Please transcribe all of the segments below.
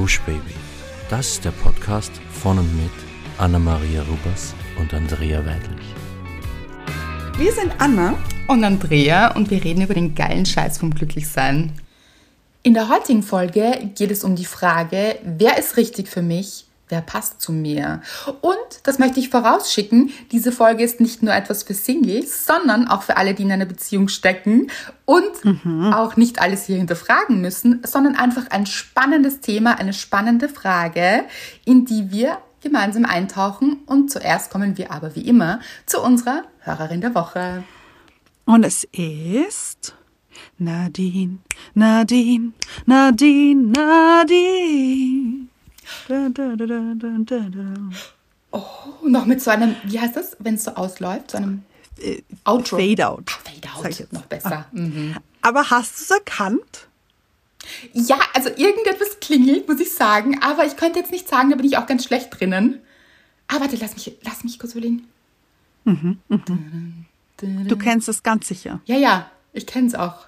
Gush Baby. Das ist der Podcast von und mit Anna-Maria Rubers und Andrea Weidlich. Wir sind Anna und Andrea und wir reden über den geilen Scheiß vom Glücklichsein. In der heutigen Folge geht es um die Frage, wer ist richtig für mich wer passt zu mir? Und, das möchte ich vorausschicken, diese Folge ist nicht nur etwas für Singles, sondern auch für alle, die in einer Beziehung stecken und mhm. auch nicht alles hier hinterfragen müssen, sondern einfach ein spannendes Thema, eine spannende Frage, in die wir gemeinsam eintauchen. Und zuerst kommen wir aber wie immer zu unserer Hörerin der Woche. Und es ist Nadine, Nadine, Nadine, Nadine. Oh, noch mit so einem, wie heißt das, wenn es so ausläuft, so einem äh, Outro. Fade out. Ah, Fade out, noch besser. Ah. Mhm. Aber hast du es erkannt? Ja, also irgendetwas klingelt, muss ich sagen. Aber ich könnte jetzt nicht sagen, da bin ich auch ganz schlecht drinnen. Aber warte, lass mich, lass mich kurz überlegen. Mhm, mhm. Du kennst es ganz sicher. Ja, ja, ich kenne es auch.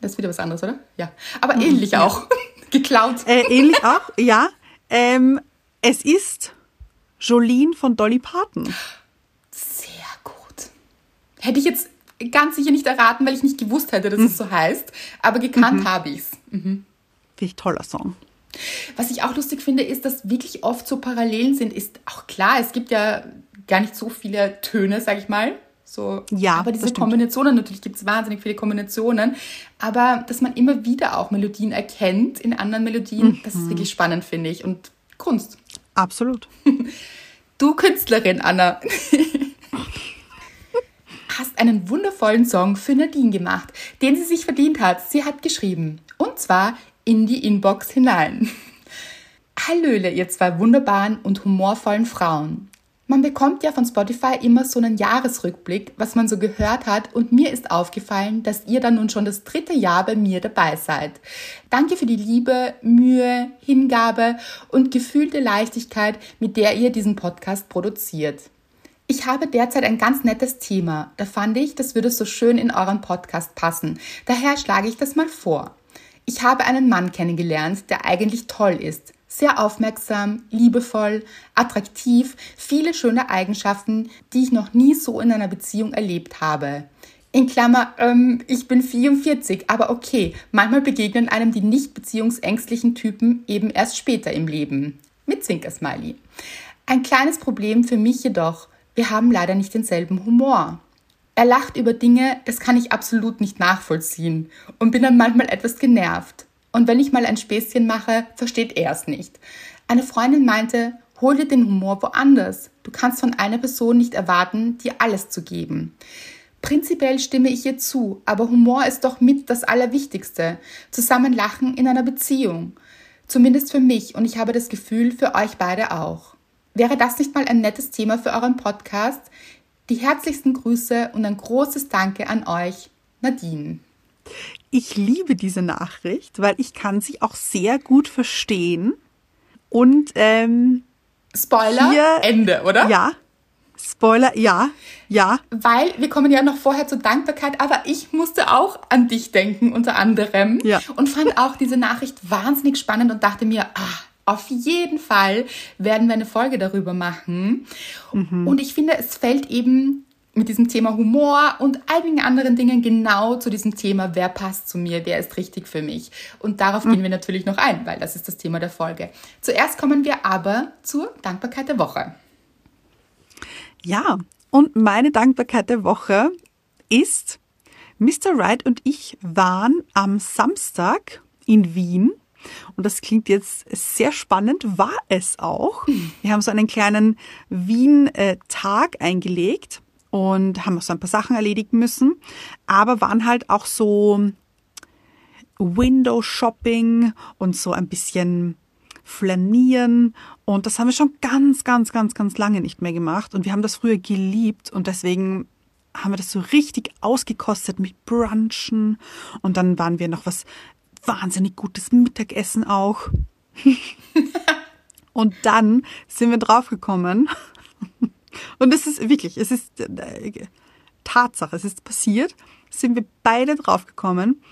Das ist wieder was anderes, oder? Ja. Aber mhm, ähnlich ja. auch. Geklaut. Äh, ähnlich auch, ja. Ähm, es ist Jolene von Dolly Parton. Sehr gut. Hätte ich jetzt ganz sicher nicht erraten, weil ich nicht gewusst hätte, dass mhm. es so heißt. Aber gekannt mhm. habe ich es. Mhm. Finde ich toller Song. Was ich auch lustig finde, ist, dass wirklich oft so Parallelen sind. Ist auch klar, es gibt ja gar nicht so viele Töne, sag ich mal. So, ja, aber diese Kombinationen, natürlich gibt es wahnsinnig viele Kombinationen, aber dass man immer wieder auch Melodien erkennt in anderen Melodien, mhm. das ist wirklich spannend, finde ich. Und Kunst. Absolut. Du Künstlerin, Anna, hast einen wundervollen Song für Nadine gemacht, den sie sich verdient hat. Sie hat geschrieben. Und zwar in die Inbox hinein. Hallöle, ihr zwei wunderbaren und humorvollen Frauen. Man bekommt ja von Spotify immer so einen Jahresrückblick, was man so gehört hat und mir ist aufgefallen, dass ihr dann nun schon das dritte Jahr bei mir dabei seid. Danke für die Liebe, Mühe, Hingabe und gefühlte Leichtigkeit, mit der ihr diesen Podcast produziert. Ich habe derzeit ein ganz nettes Thema. Da fand ich, das würde so schön in euren Podcast passen. Daher schlage ich das mal vor. Ich habe einen Mann kennengelernt, der eigentlich toll ist. Sehr aufmerksam, liebevoll, attraktiv, viele schöne Eigenschaften, die ich noch nie so in einer Beziehung erlebt habe. In Klammer, ähm, ich bin 44, aber okay, manchmal begegnen einem die nicht beziehungsängstlichen Typen eben erst später im Leben. Mit Zwinkersmiley. Ein kleines Problem für mich jedoch, wir haben leider nicht denselben Humor. Er lacht über Dinge, das kann ich absolut nicht nachvollziehen und bin dann manchmal etwas genervt. Und wenn ich mal ein Späßchen mache, versteht er es nicht. Eine Freundin meinte, hol dir den Humor woanders. Du kannst von einer Person nicht erwarten, dir alles zu geben. Prinzipiell stimme ich ihr zu, aber Humor ist doch mit das Allerwichtigste. Zusammen lachen in einer Beziehung. Zumindest für mich und ich habe das Gefühl, für euch beide auch. Wäre das nicht mal ein nettes Thema für euren Podcast? Die herzlichsten Grüße und ein großes Danke an euch, Nadine. Ich liebe diese Nachricht, weil ich kann sie auch sehr gut verstehen. Und ähm, Spoiler, hier, Ende, oder? Ja. Spoiler, ja, ja. Weil wir kommen ja noch vorher zur Dankbarkeit, aber ich musste auch an dich denken, unter anderem. Ja. Und fand auch diese Nachricht wahnsinnig spannend und dachte mir, ah, auf jeden Fall werden wir eine Folge darüber machen. Mhm. Und ich finde, es fällt eben mit diesem Thema Humor und einigen anderen Dingen genau zu diesem Thema, wer passt zu mir, wer ist richtig für mich. Und darauf mhm. gehen wir natürlich noch ein, weil das ist das Thema der Folge. Zuerst kommen wir aber zur Dankbarkeit der Woche. Ja, und meine Dankbarkeit der Woche ist, Mr. Wright und ich waren am Samstag in Wien und das klingt jetzt sehr spannend, war es auch. Mhm. Wir haben so einen kleinen Wien-Tag eingelegt und haben auch so ein paar Sachen erledigen müssen, aber waren halt auch so Window Shopping und so ein bisschen flanieren. Und das haben wir schon ganz, ganz, ganz, ganz lange nicht mehr gemacht. Und wir haben das früher geliebt und deswegen haben wir das so richtig ausgekostet mit Brunchen. Und dann waren wir noch was wahnsinnig gutes Mittagessen auch. und dann sind wir draufgekommen, und es ist wirklich, es ist äh, Tatsache, es ist passiert, sind wir beide draufgekommen,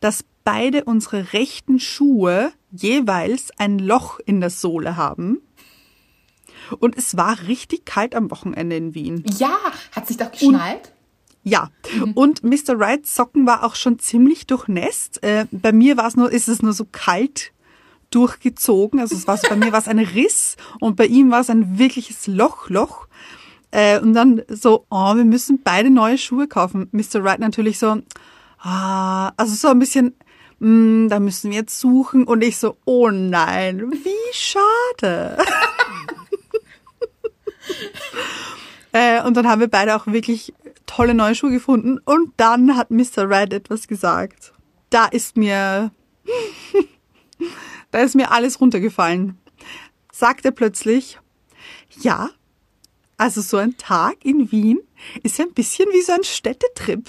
dass beide unsere rechten Schuhe jeweils ein Loch in der Sohle haben. Und es war richtig kalt am Wochenende in Wien. Ja, hat sich doch geschneit? Ja, und Mr. Wrights Socken war auch schon ziemlich durchnässt. Äh, bei mir war es nur, ist es nur so kalt durchgezogen. Also es war so, bei mir war es ein Riss und bei ihm war es ein wirkliches Loch. Äh, und dann so, oh, wir müssen beide neue Schuhe kaufen. Mr. Wright natürlich so, ah, also so ein bisschen, mm, da müssen wir jetzt suchen. Und ich so, oh nein, wie schade. äh, und dann haben wir beide auch wirklich tolle neue Schuhe gefunden. Und dann hat Mr. Red etwas gesagt. Da ist mir, da ist mir alles runtergefallen. Sagt er plötzlich, ja, also so ein Tag in Wien ist ja ein bisschen wie so ein Städtetrip.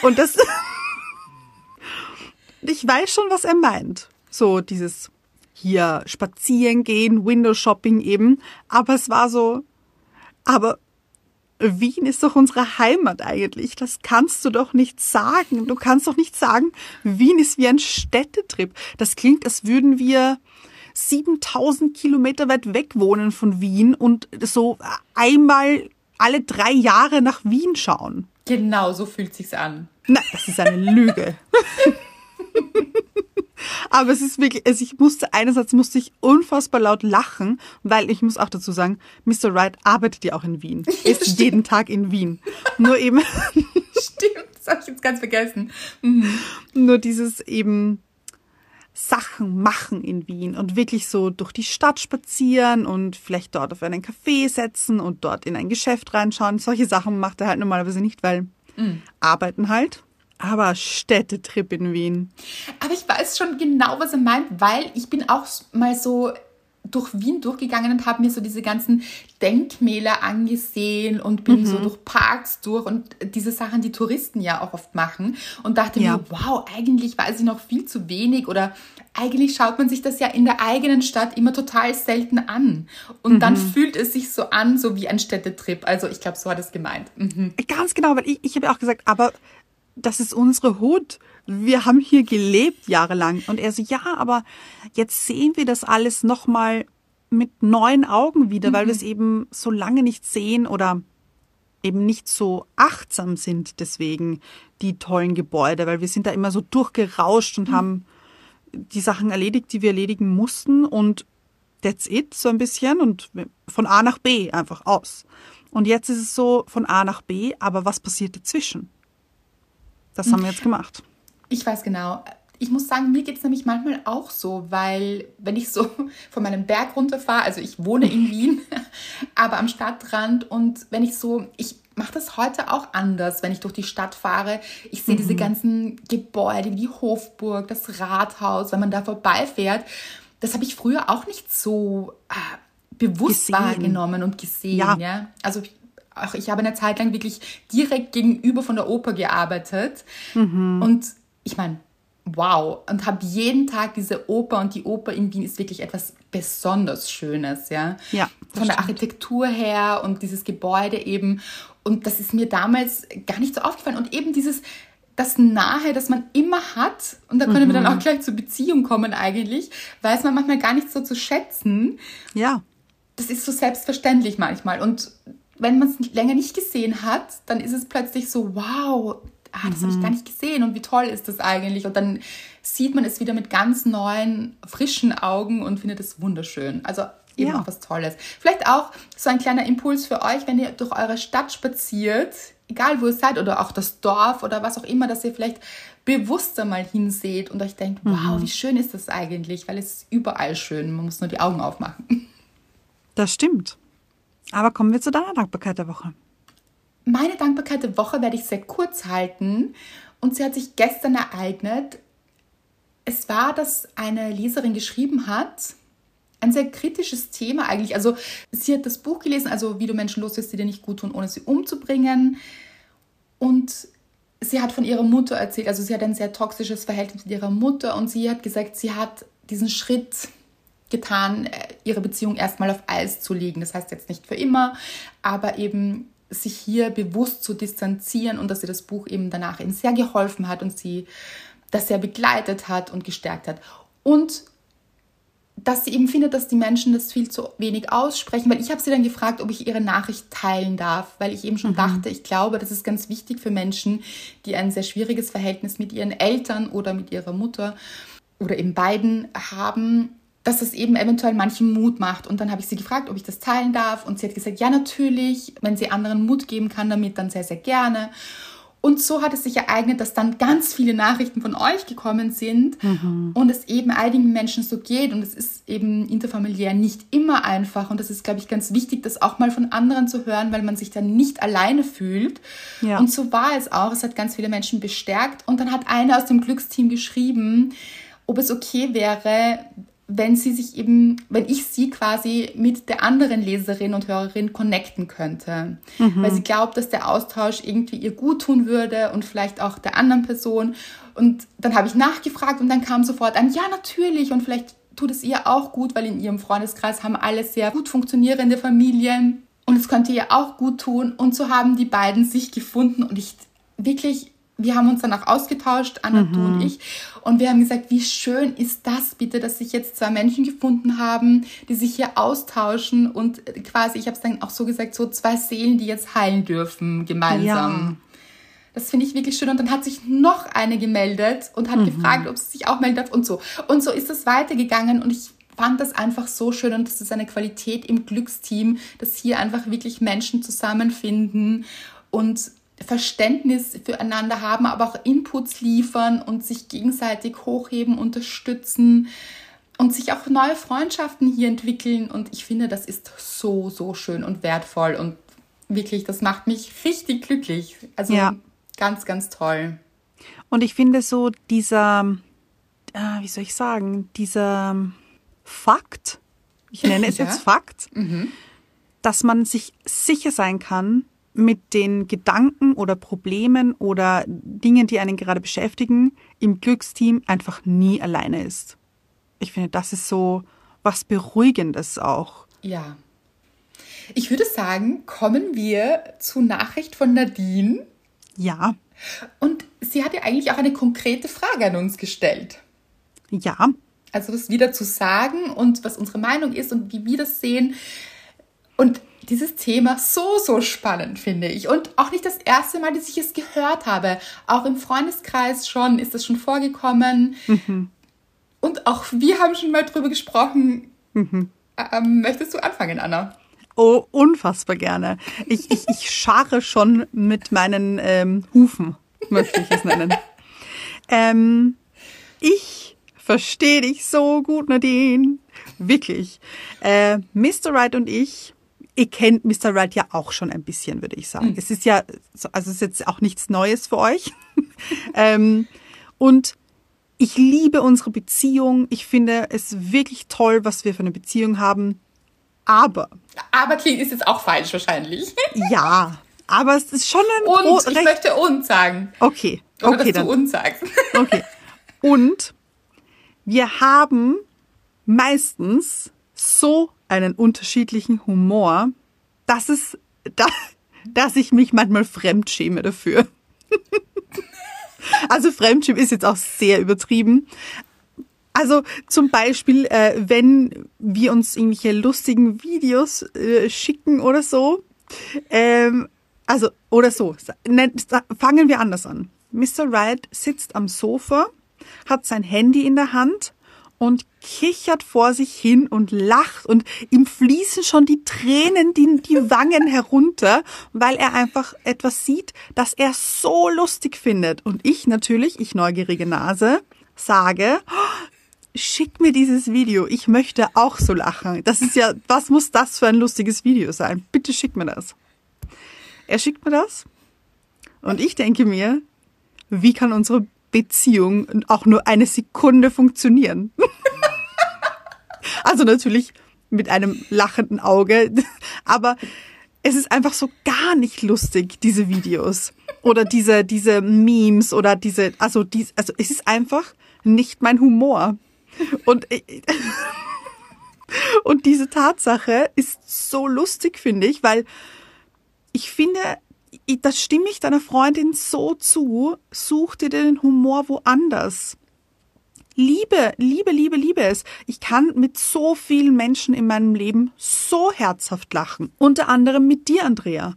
Und das, ich weiß schon, was er meint. So dieses hier spazieren gehen, Window Shopping eben. Aber es war so, aber Wien ist doch unsere Heimat eigentlich. Das kannst du doch nicht sagen. Du kannst doch nicht sagen, Wien ist wie ein Städtetrip. Das klingt, als würden wir 7000 Kilometer weit weg wohnen von Wien und so einmal alle drei Jahre nach Wien schauen. Genau, so fühlt sich's an. Nein, das ist eine Lüge. Aber es ist wirklich, also ich musste, einerseits musste ich unfassbar laut lachen, weil ich muss auch dazu sagen, Mr. Wright arbeitet ja auch in Wien. Er ist jeden Tag in Wien. Nur eben. Stimmt, das habe ich jetzt ganz vergessen. Mhm. Nur dieses eben Sachen machen in Wien und wirklich so durch die Stadt spazieren und vielleicht dort auf einen Café setzen und dort in ein Geschäft reinschauen. Solche Sachen macht er halt normalerweise nicht, weil mhm. arbeiten halt. Aber Städtetrip in Wien. Aber ich weiß schon genau, was er meint, weil ich bin auch mal so durch Wien durchgegangen und habe mir so diese ganzen Denkmäler angesehen und bin mhm. so durch Parks durch und diese Sachen, die Touristen ja auch oft machen und dachte ja. mir, wow, eigentlich weiß ich noch viel zu wenig oder eigentlich schaut man sich das ja in der eigenen Stadt immer total selten an und mhm. dann fühlt es sich so an, so wie ein Städtetrip. Also ich glaube, so hat es gemeint. Mhm. Ganz genau, weil ich, ich habe auch gesagt, aber das ist unsere Hut. Wir haben hier gelebt jahrelang. Und er so, ja, aber jetzt sehen wir das alles nochmal mit neuen Augen wieder, mhm. weil wir es eben so lange nicht sehen oder eben nicht so achtsam sind deswegen die tollen Gebäude, weil wir sind da immer so durchgerauscht und mhm. haben die Sachen erledigt, die wir erledigen mussten und that's it so ein bisschen und von A nach B einfach aus. Und jetzt ist es so von A nach B, aber was passiert dazwischen? Das haben wir jetzt gemacht. Ich weiß genau. Ich muss sagen, mir geht es nämlich manchmal auch so, weil wenn ich so von meinem Berg runterfahre, also ich wohne in Wien, aber am Stadtrand und wenn ich so, ich mache das heute auch anders, wenn ich durch die Stadt fahre. Ich sehe mhm. diese ganzen Gebäude wie die Hofburg, das Rathaus, wenn man da vorbeifährt. Das habe ich früher auch nicht so äh, bewusst gesehen. wahrgenommen und gesehen. Ja. ja? Also auch ich habe eine Zeit lang wirklich direkt gegenüber von der Oper gearbeitet. Mhm. Und ich meine, wow. Und habe jeden Tag diese Oper und die Oper in Wien ist wirklich etwas besonders Schönes, ja. Ja. Von der Architektur her und dieses Gebäude eben. Und das ist mir damals gar nicht so aufgefallen. Und eben dieses, das Nahe, das man immer hat, und da können mhm. wir dann mhm. auch gleich zur Beziehung kommen eigentlich, weiß man manchmal gar nicht so zu schätzen. Ja. Das ist so selbstverständlich manchmal. Und wenn man es länger nicht gesehen hat, dann ist es plötzlich so, wow, ah, das mhm. habe ich gar nicht gesehen und wie toll ist das eigentlich? Und dann sieht man es wieder mit ganz neuen, frischen Augen und findet es wunderschön. Also eben ja. auch was Tolles. Vielleicht auch so ein kleiner Impuls für euch, wenn ihr durch eure Stadt spaziert, egal wo ihr seid oder auch das Dorf oder was auch immer, dass ihr vielleicht bewusster mal hinseht und euch denkt, mhm. wow, wie schön ist das eigentlich, weil es ist überall schön, man muss nur die Augen aufmachen. Das stimmt. Aber kommen wir zu deiner Dankbarkeit der Woche. Meine Dankbarkeit der Woche werde ich sehr kurz halten und sie hat sich gestern ereignet. Es war, dass eine Leserin geschrieben hat, ein sehr kritisches Thema eigentlich. Also sie hat das Buch gelesen, also wie du Menschen loslässt, die dir nicht gut tun, ohne sie umzubringen. Und sie hat von ihrer Mutter erzählt, also sie hat ein sehr toxisches Verhältnis mit ihrer Mutter und sie hat gesagt, sie hat diesen Schritt getan, äh, ihre Beziehung erstmal auf Eis zu legen. Das heißt jetzt nicht für immer, aber eben sich hier bewusst zu distanzieren und dass ihr das Buch eben danach ihnen sehr geholfen hat und sie das sehr begleitet hat und gestärkt hat. Und dass sie eben findet, dass die Menschen das viel zu wenig aussprechen, weil ich habe sie dann gefragt, ob ich ihre Nachricht teilen darf, weil ich eben schon mhm. dachte, ich glaube, das ist ganz wichtig für Menschen, die ein sehr schwieriges Verhältnis mit ihren Eltern oder mit ihrer Mutter oder eben beiden haben, dass es eben eventuell manchen Mut macht. Und dann habe ich sie gefragt, ob ich das teilen darf. Und sie hat gesagt, ja, natürlich, wenn sie anderen Mut geben kann damit, dann sehr, sehr gerne. Und so hat es sich ereignet, dass dann ganz viele Nachrichten von euch gekommen sind mhm. und es eben einigen Menschen so geht. Und es ist eben interfamiliär nicht immer einfach. Und das ist, glaube ich, ganz wichtig, das auch mal von anderen zu hören, weil man sich dann nicht alleine fühlt. Ja. Und so war es auch. Es hat ganz viele Menschen bestärkt. Und dann hat einer aus dem Glücksteam geschrieben, ob es okay wäre, wenn sie sich eben, wenn ich sie quasi mit der anderen Leserin und Hörerin connecten könnte. Mhm. Weil sie glaubt, dass der Austausch irgendwie ihr gut tun würde und vielleicht auch der anderen Person. Und dann habe ich nachgefragt und dann kam sofort ein Ja, natürlich. Und vielleicht tut es ihr auch gut, weil in ihrem Freundeskreis haben alle sehr gut funktionierende Familien. Und es könnte ihr auch gut tun. Und so haben die beiden sich gefunden und ich wirklich wir haben uns danach ausgetauscht, Anna, mhm. du und ich, und wir haben gesagt, wie schön ist das bitte, dass sich jetzt zwei Menschen gefunden haben, die sich hier austauschen und quasi, ich habe es dann auch so gesagt, so zwei Seelen, die jetzt heilen dürfen gemeinsam. Ja. Das finde ich wirklich schön. Und dann hat sich noch eine gemeldet und hat mhm. gefragt, ob sie sich auch melden darf und so. Und so ist es weitergegangen und ich fand das einfach so schön und das ist eine Qualität im Glücksteam, dass hier einfach wirklich Menschen zusammenfinden und Verständnis füreinander haben, aber auch Inputs liefern und sich gegenseitig hochheben, unterstützen und sich auch neue Freundschaften hier entwickeln. Und ich finde, das ist so, so schön und wertvoll und wirklich, das macht mich richtig glücklich. Also ja. ganz, ganz toll. Und ich finde so dieser, äh, wie soll ich sagen, dieser Fakt, ich nenne es ja. jetzt Fakt, mhm. dass man sich sicher sein kann, mit den Gedanken oder Problemen oder Dingen, die einen gerade beschäftigen, im Glücksteam einfach nie alleine ist. Ich finde, das ist so was Beruhigendes auch. Ja. Ich würde sagen, kommen wir zur Nachricht von Nadine. Ja. Und sie hat ja eigentlich auch eine konkrete Frage an uns gestellt. Ja. Also das wieder zu sagen und was unsere Meinung ist und wie wir das sehen. Und dieses Thema so, so spannend, finde ich. Und auch nicht das erste Mal, dass ich es gehört habe. Auch im Freundeskreis schon ist das schon vorgekommen. Mhm. Und auch wir haben schon mal drüber gesprochen. Mhm. Ähm, möchtest du anfangen, Anna? Oh, unfassbar gerne. Ich, ich, ich scharre schon mit meinen ähm, Hufen, möchte ich es nennen. ähm, ich verstehe dich so gut, Nadine. Wirklich. Äh, Mr. Wright und ich ihr kennt Mr. Right ja auch schon ein bisschen, würde ich sagen. Mhm. Es ist ja, also es ist jetzt auch nichts Neues für euch. ähm, und ich liebe unsere Beziehung. Ich finde es wirklich toll, was wir für eine Beziehung haben. Aber. Aber klingt ist jetzt auch falsch wahrscheinlich. ja, aber es ist schon ein Und ich möchte und sagen. Okay. Oder okay, dass dann. du und sagst. okay. Und wir haben meistens so einen unterschiedlichen Humor, dass es, da, dass ich mich manchmal fremdschäme dafür. also Fremdschämen ist jetzt auch sehr übertrieben. Also zum Beispiel, äh, wenn wir uns irgendwelche lustigen Videos äh, schicken oder so, ähm, also oder so, fangen wir anders an. Mr. Wright sitzt am Sofa, hat sein Handy in der Hand und kichert vor sich hin und lacht und ihm fließen schon die Tränen die, die Wangen herunter, weil er einfach etwas sieht, das er so lustig findet. Und ich natürlich, ich neugierige Nase, sage, oh, schick mir dieses Video, ich möchte auch so lachen. Das ist ja, was muss das für ein lustiges Video sein? Bitte schick mir das. Er schickt mir das und ich denke mir, wie kann unsere Beziehung auch nur eine Sekunde funktionieren. also natürlich mit einem lachenden Auge, aber es ist einfach so gar nicht lustig, diese Videos oder diese, diese Memes oder diese, also, dies, also es ist einfach nicht mein Humor. Und, und diese Tatsache ist so lustig, finde ich, weil ich finde, ich- das stimme ich deiner Freundin so zu. Such dir den Humor woanders. Liebe, liebe, liebe, liebe es. Ich kann mit so vielen Menschen in meinem Leben so herzhaft lachen. Unter anderem mit dir, Andrea.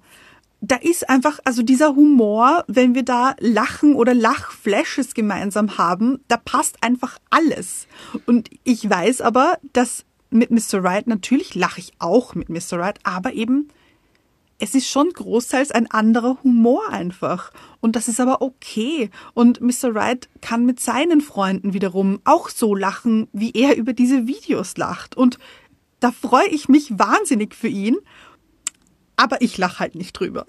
Da ist einfach, also dieser Humor, wenn wir da lachen oder Lachflashes gemeinsam haben, da passt einfach alles. Und ich weiß aber, dass mit Mr. Right, natürlich lache ich auch mit Mr. Right, aber eben es ist schon großteils ein anderer Humor einfach. Und das ist aber okay. Und Mr. Wright kann mit seinen Freunden wiederum auch so lachen, wie er über diese Videos lacht. Und da freue ich mich wahnsinnig für ihn. Aber ich lache halt nicht drüber.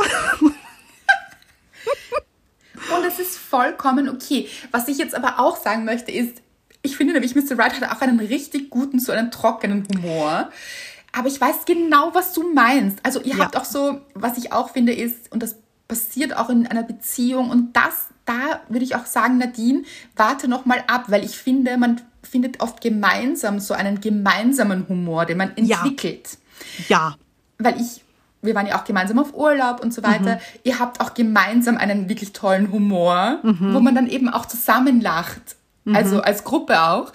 Und es ist vollkommen okay. Was ich jetzt aber auch sagen möchte, ist, ich finde nämlich, Mr. Wright hat auch einen richtig guten, so einen trockenen Humor. Aber ich weiß genau, was du meinst. Also ihr Ja. habt auch so, was ich auch finde, ist, und das passiert auch in einer Beziehung, und das, da würde ich auch sagen, Nadine, warte noch mal ab, weil ich finde, man findet oft gemeinsam so einen gemeinsamen Humor, den man Ja. entwickelt Ja, weil ich, wir waren ja auch gemeinsam auf Urlaub und so weiter. Ihr habt auch gemeinsam einen wirklich tollen Humor, wo man dann eben auch zusammen lacht. Also als Gruppe auch.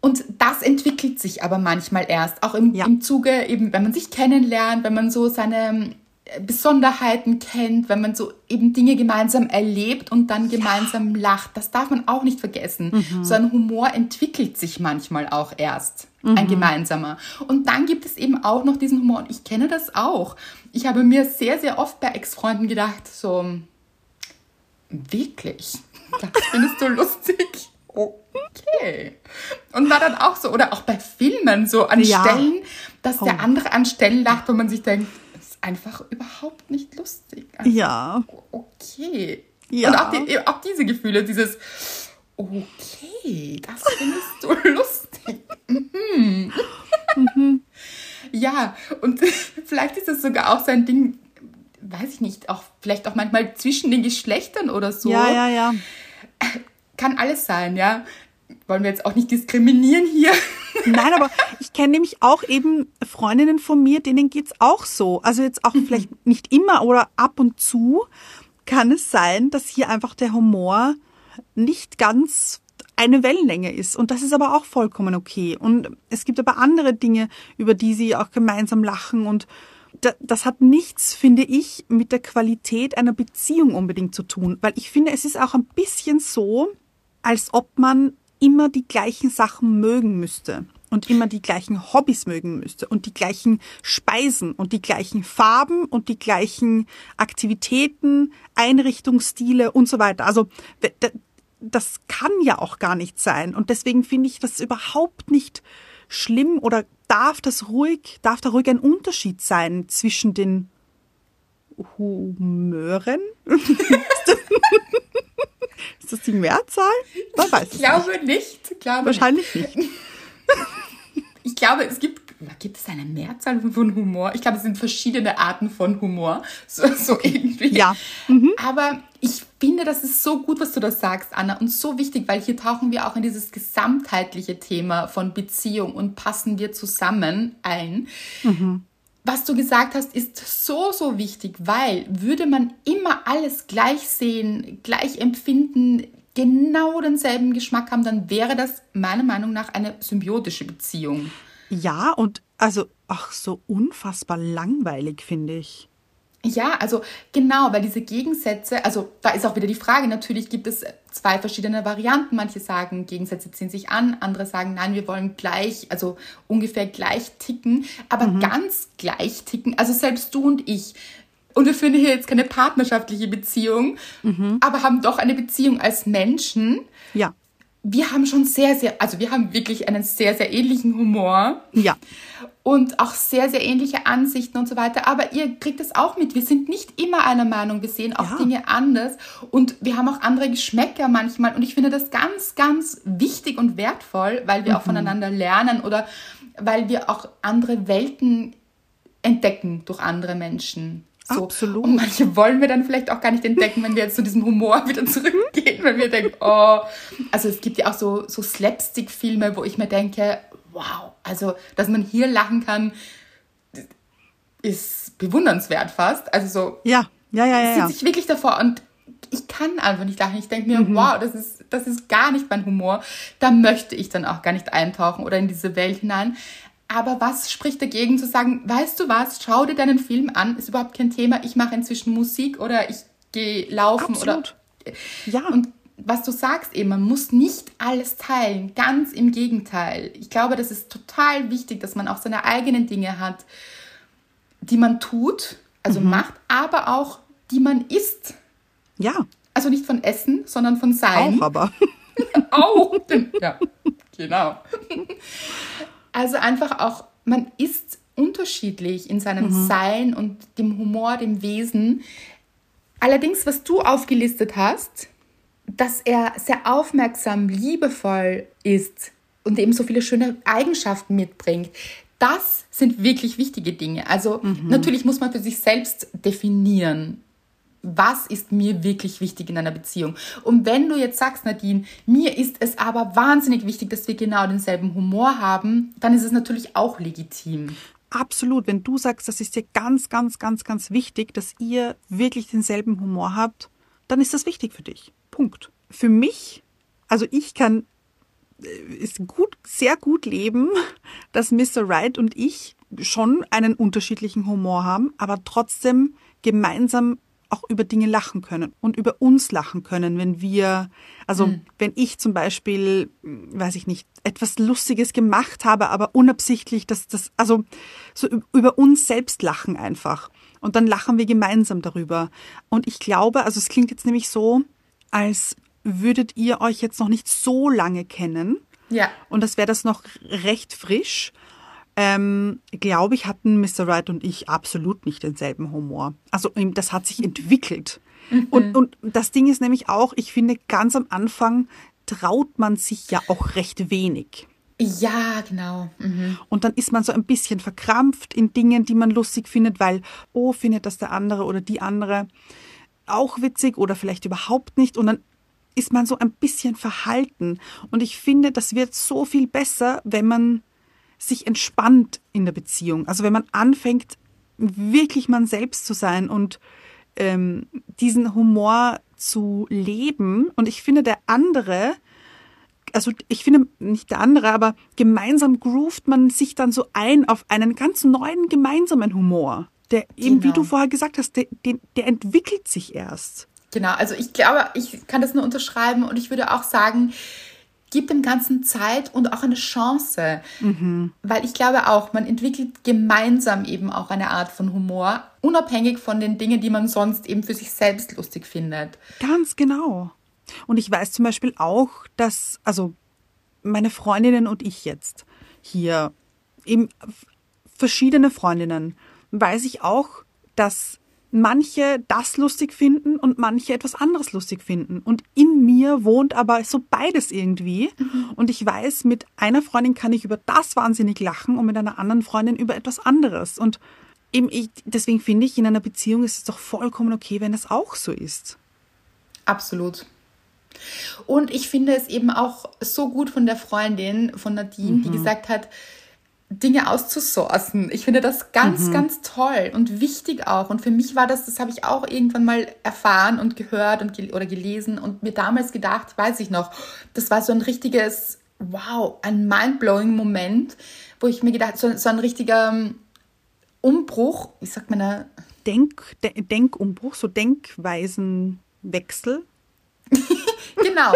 Und das entwickelt sich aber manchmal erst, auch im, Ja. im Zuge eben, wenn man sich kennenlernt, wenn man so seine äh, Besonderheiten kennt, wenn man so eben Dinge gemeinsam erlebt und dann gemeinsam lacht. Das darf man auch nicht vergessen. So ein Humor entwickelt sich manchmal auch erst, ein gemeinsamer. Und dann gibt es eben auch noch diesen Humor und ich kenne das auch. Ich habe mir sehr, sehr oft bei Ex-Freunden gedacht, so, wirklich, das findest du lustig? Okay. Und war dann auch so, oder auch bei Filmen so an Ja. Stellen, dass Oh. der andere an Stellen lacht, wo man sich denkt, das ist einfach überhaupt nicht lustig. Also, ja, Okay. Ja. Und auch, die, auch diese Gefühle, dieses Okay, das findest du lustig. Mhm. Ja, und vielleicht ist das sogar auch so ein Ding, weiß ich nicht, auch vielleicht auch manchmal zwischen den Geschlechtern oder so. ja, ja, ja. Kann alles sein, ja. Wollen wir jetzt auch nicht diskriminieren hier. Nein, aber ich kenne nämlich auch eben Freundinnen von mir, denen geht's auch so. Also jetzt auch vielleicht nicht immer oder ab und zu kann es sein, dass hier einfach der Humor nicht ganz eine Wellenlänge ist. Und das ist aber auch vollkommen okay. Und es gibt aber andere Dinge, über die sie auch gemeinsam lachen. Und da- das hat nichts, finde ich, mit der Qualität einer Beziehung unbedingt zu tun. Weil ich finde, es ist auch ein bisschen so, als ob man immer die gleichen Sachen mögen müsste und immer die gleichen Hobbys mögen müsste und die gleichen Speisen und die gleichen Farben und die gleichen Aktivitäten, Einrichtungsstile und so weiter. Also das kann ja auch gar nicht sein und deswegen finde ich das überhaupt nicht schlimm oder darf das ruhig, darf da ruhig ein Unterschied sein zwischen den Humören? Ist das die Mehrzahl? Man weiß Ich glaube nicht. Glaube Wahrscheinlich nicht. Nicht. Ich glaube, es gibt. Gibt es eine Mehrzahl von Humor? Ich glaube, es sind verschiedene Arten von Humor. So, so irgendwie. Ja. Aber ich finde, das ist so gut, was du da sagst, Anna, und so wichtig, weil hier tauchen wir auch in dieses gesamtheitliche Thema von Beziehung und passen wir zusammen ein. Was du gesagt hast, ist so, so wichtig, weil würde man immer alles gleich sehen, gleich empfinden, genau denselben Geschmack haben, dann wäre das meiner Meinung nach eine symbiotische Beziehung. Ja, und also, ach, so unfassbar langweilig, finde ich. Ja, also genau, weil diese Gegensätze, also da ist auch wieder die Frage, natürlich gibt es zwei verschiedene Varianten. Manche sagen, Gegensätze ziehen sich an, andere sagen, nein, wir wollen gleich, also ungefähr gleich ticken, aber ganz gleich ticken, also selbst du und ich. Und wir führen hier jetzt keine partnerschaftliche Beziehung, aber haben doch eine Beziehung als Menschen. Ja, Wir haben schon sehr, sehr, also wir haben wirklich einen sehr, sehr ähnlichen Humor ja, und auch sehr, sehr ähnliche Ansichten und so weiter. Aber ihr kriegt es auch mit. Wir sind nicht immer einer Meinung. Wir sehen auch Ja. Dinge anders und wir haben auch andere Geschmäcker manchmal. Und ich finde das ganz, ganz wichtig und wertvoll, weil wir auch Mhm. voneinander lernen oder weil wir auch andere Welten entdecken durch andere Menschen. So. Absolut. Und manche wollen wir dann vielleicht auch gar nicht entdecken, wenn wir jetzt zu diesem Humor wieder zurückgehen, wenn wir denken, oh, also es gibt ja auch so, so Slapstick-Filme, wo ich mir denke, wow, also dass man hier lachen kann, ist bewundernswert fast. Also so, ja, Ja, ja, ja. sitze ich wirklich davor und ich kann einfach nicht lachen. Ich denke mir, Mhm. wow, das ist, das ist gar nicht mein Humor. Da möchte ich dann auch gar nicht eintauchen oder in diese Welt hinein. Aber was spricht dagegen zu sagen, weißt du was, schau dir deinen Film an, ist überhaupt kein Thema. Ich mache inzwischen Musik oder ich gehe laufen Absolut. oder Ja. und was du sagst eben, man muss nicht alles teilen, ganz im Gegenteil. Ich glaube, das ist total wichtig, dass man auch seine eigenen Dinge hat, die man tut, also Mhm. macht, aber auch die man isst. ja, Also nicht von Essen, sondern von Sein. auch aber. Auch. ja, genau. Also einfach auch, man ist unterschiedlich in seinem Mhm. Sein und dem Humor, dem Wesen. Allerdings, was du aufgelistet hast, dass er sehr aufmerksam, liebevoll ist und eben so viele schöne Eigenschaften mitbringt, das sind wirklich wichtige Dinge. Also natürlich muss man für sich selbst definieren, was ist mir wirklich wichtig in einer Beziehung. Und wenn du jetzt sagst, Nadine, mir ist es aber wahnsinnig wichtig, dass wir genau denselben Humor haben, dann ist es natürlich auch legitim. Absolut. Wenn du sagst, das ist dir ganz, ganz, ganz, ganz wichtig, dass ihr wirklich denselben Humor habt, dann ist das wichtig für dich. Punkt. Für mich, also ich kann äh, ist gut, sehr gut leben, dass Mr. Right und ich schon einen unterschiedlichen Humor haben, aber trotzdem gemeinsam auch über Dinge lachen können und über uns lachen können, wenn wir, also wenn ich zum Beispiel, weiß ich nicht, etwas Lustiges gemacht habe, aber unabsichtlich, dass das, also so über uns selbst lachen einfach. Und dann lachen wir gemeinsam darüber. Und ich glaube, also es klingt jetzt nämlich so, als würdet ihr euch jetzt noch nicht so lange kennen. Ja. Und das wäre das noch recht frisch. Ähm, glaube ich, hatten Mr. Wright und ich absolut nicht denselben Humor. Also ähm, das hat sich entwickelt. Und, und das Ding ist nämlich auch, ich finde, ganz am Anfang traut man sich ja auch recht wenig. Ja, genau. Mhm. Und dann ist man so ein bisschen verkrampft in Dingen, die man lustig findet, weil, oh, findet das der andere oder die andere auch witzig oder vielleicht überhaupt nicht. Und dann ist man so ein bisschen verhalten. Und ich finde, das wird so viel besser, wenn man sich entspannt in der Beziehung. Also wenn man anfängt, wirklich man selbst zu sein und ähm, diesen Humor zu leben. Und ich finde, der andere, also ich finde nicht der andere, aber gemeinsam groovt man sich dann so ein auf einen ganz neuen gemeinsamen Humor. Der eben, wie Genau. du vorher gesagt hast, der, der, der entwickelt sich erst. Genau, also ich glaube, ich kann das nur unterschreiben und ich würde auch sagen, gib dem Ganzen Zeit und auch eine Chance. Weil ich glaube auch, man entwickelt gemeinsam eben auch eine Art von Humor, unabhängig von den Dingen, die man sonst eben für sich selbst lustig findet. Ganz genau. Und ich weiß zum Beispiel auch, dass, also meine Freundinnen und ich jetzt hier, eben verschiedene Freundinnen, weiß ich auch, dass manche das lustig finden und manche etwas anderes lustig finden. Und in mir wohnt aber so beides irgendwie. Und ich weiß, mit einer Freundin kann ich über das wahnsinnig lachen und mit einer anderen Freundin über etwas anderes. Und eben ich, deswegen finde ich, in einer Beziehung ist es doch vollkommen okay, wenn das auch so ist. Absolut. Und ich finde es eben auch so gut von der Freundin, von Nadine, die gesagt hat, Dinge auszusourcen. Ich finde das ganz, ganz toll und wichtig auch. Und für mich war das, das habe ich auch irgendwann mal erfahren und gehört und gel oder gelesen und mir damals gedacht, weiß ich noch, das war so ein richtiges, wow, ein mindblowing Moment, wo ich mir gedacht, so, so ein richtiger ähm, Umbruch, wie sagt man da? Denk, De Denkumbruch, so Denkwesenwechsel. Genau.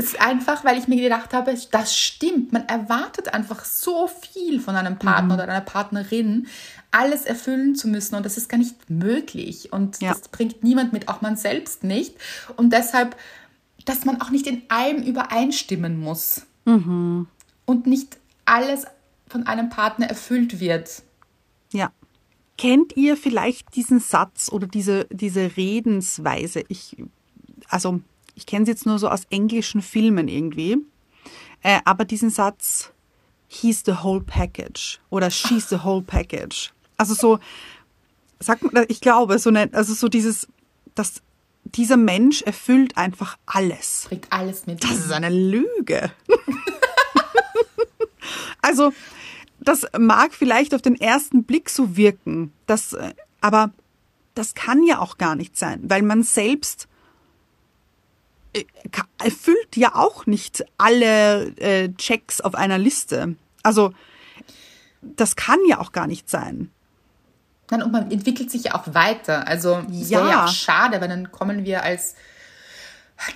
Es ist einfach, weil ich mir gedacht habe, das stimmt. Man erwartet einfach so viel von einem Partner oder einer Partnerin, alles erfüllen zu müssen. Und das ist gar nicht möglich. Und Ja. das bringt niemand mit, auch man selbst nicht. Und deshalb, dass man auch nicht in allem übereinstimmen muss. Und nicht alles von einem Partner erfüllt wird. Ja. Kennt ihr vielleicht diesen Satz oder diese, diese Redensweise? Ich, also, ich kenne sie jetzt nur so aus englischen Filmen irgendwie. Äh, aber diesen Satz, he's the whole package oder she's the whole package. Also so, sagt man, ich glaube, so eine, also so dieses, dass dieser Mensch erfüllt einfach alles. Bringt alles mit. Das ist eine Lüge. also, das mag vielleicht auf den ersten Blick so wirken, das, äh, aber das kann ja auch gar nicht sein, weil man selbst erfüllt ja auch nicht alle äh, Checks auf einer Liste. Also das kann ja auch gar nicht sein. Nein, und man entwickelt sich ja auch weiter. Also es Ja. wäre ja auch schade, weil dann kommen wir als